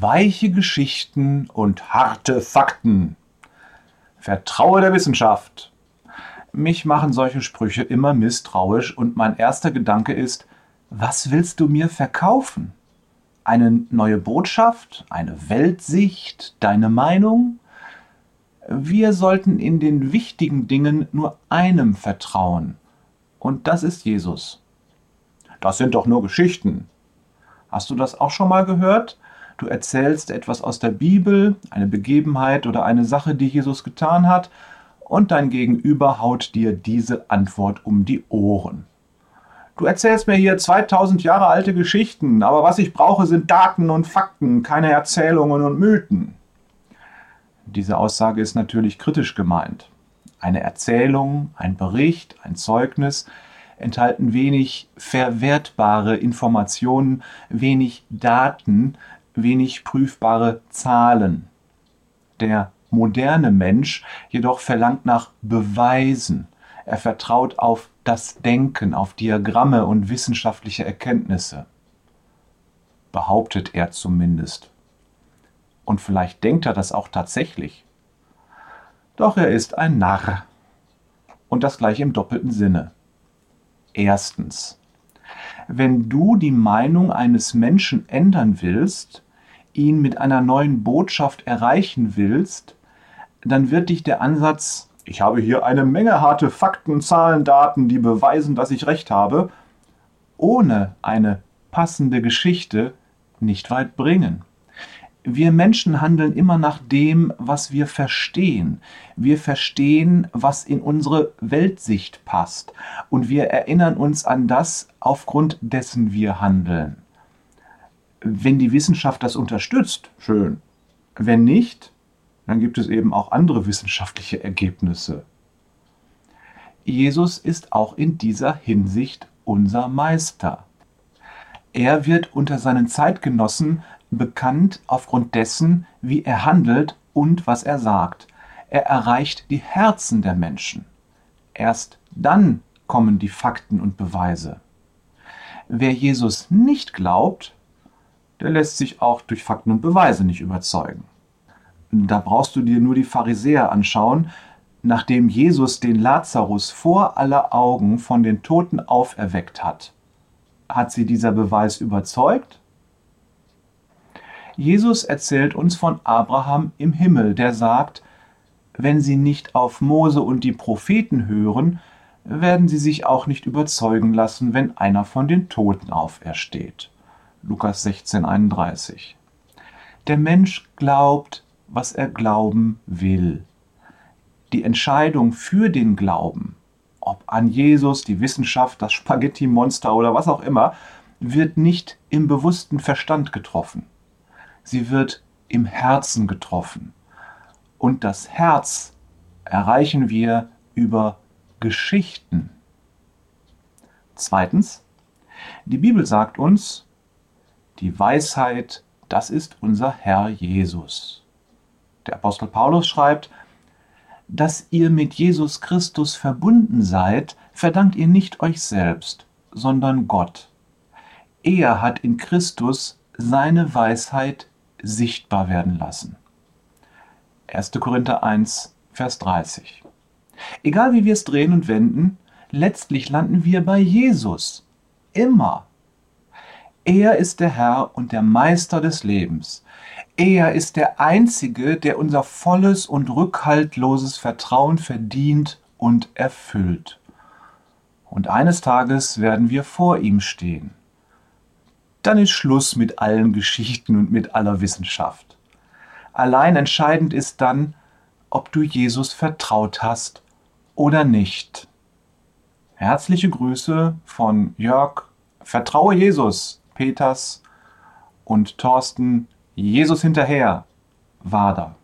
weiche Geschichten und harte Fakten. Vertraue der Wissenschaft. Mich machen solche Sprüche immer misstrauisch und mein erster Gedanke ist, was willst du mir verkaufen? Eine neue Botschaft, eine Weltsicht, deine Meinung? Wir sollten in den wichtigen Dingen nur einem vertrauen, und das ist Jesus. Das sind doch nur Geschichten. Hast du das auch schon mal gehört? Du erzählst etwas aus der Bibel, eine Begebenheit oder eine Sache, die Jesus getan hat, und dein Gegenüber haut dir diese Antwort um die Ohren. Du erzählst mir hier 2000 Jahre alte Geschichten, aber was ich brauche, sind Daten und Fakten, keine Erzählungen und Mythen. Diese Aussage ist natürlich kritisch gemeint. Eine Erzählung, ein Bericht, ein Zeugnis enthalten wenig verwertbare Informationen, wenig Daten, wenig prüfbare Zahlen. Der moderne Mensch jedoch verlangt nach Beweisen. Er vertraut auf das Denken, auf Diagramme und wissenschaftliche Erkenntnisse. Behauptet er zumindest. Und vielleicht denkt er das auch tatsächlich. Doch er ist ein Narr. Und das gleich im doppelten Sinne. Erstens. Wenn du die Meinung eines Menschen ändern willst, ihn mit einer neuen Botschaft erreichen willst, dann wird dich der Ansatz, ich habe hier eine Menge harte Fakten, Zahlen, Daten, die beweisen, dass ich recht habe, ohne eine passende Geschichte nicht weit bringen. Wir Menschen handeln immer nach dem, was wir verstehen. Wir verstehen, was in unsere Weltsicht passt. Und wir erinnern uns an das, aufgrund dessen wir handeln. Wenn die Wissenschaft das unterstützt, schön. Wenn nicht, dann gibt es eben auch andere wissenschaftliche Ergebnisse. Jesus ist auch in dieser Hinsicht unser Meister. Er wird unter seinen Zeitgenossen bekannt aufgrund dessen, wie er handelt und was er sagt. Er erreicht die Herzen der Menschen. Erst dann kommen die Fakten und Beweise. Wer Jesus nicht glaubt, der lässt sich auch durch Fakten und Beweise nicht überzeugen. Da brauchst du dir nur die Pharisäer anschauen, nachdem Jesus den Lazarus vor aller Augen von den Toten auferweckt hat. Hat sie dieser Beweis überzeugt? Jesus erzählt uns von Abraham im Himmel, der sagt, wenn sie nicht auf Mose und die Propheten hören, werden sie sich auch nicht überzeugen lassen, wenn einer von den Toten aufersteht. Lukas 16, 31. Der Mensch glaubt, was er glauben will. Die Entscheidung für den Glauben, ob an Jesus, die Wissenschaft, das Spaghetti-Monster oder was auch immer, wird nicht im bewussten Verstand getroffen. Sie wird im Herzen getroffen. Und das Herz erreichen wir über Geschichten. Zweitens, die Bibel sagt uns, die Weisheit, das ist unser Herr Jesus. Der Apostel Paulus schreibt, dass ihr mit Jesus Christus verbunden seid, verdankt ihr nicht euch selbst, sondern Gott. Er hat in Christus seine Weisheit sichtbar werden lassen. 1. Korinther 1, Vers 30. Egal wie wir es drehen und wenden, letztlich landen wir bei Jesus. Immer. Er ist der Herr und der Meister des Lebens. Er ist der Einzige, der unser volles und rückhaltloses Vertrauen verdient und erfüllt. Und eines Tages werden wir vor ihm stehen. Dann ist Schluss mit allen Geschichten und mit aller Wissenschaft. Allein entscheidend ist dann, ob du Jesus vertraut hast oder nicht. Herzliche Grüße von Jörg, Vertraue Jesus, Peters und Thorsten Jesus hinterher, Wader.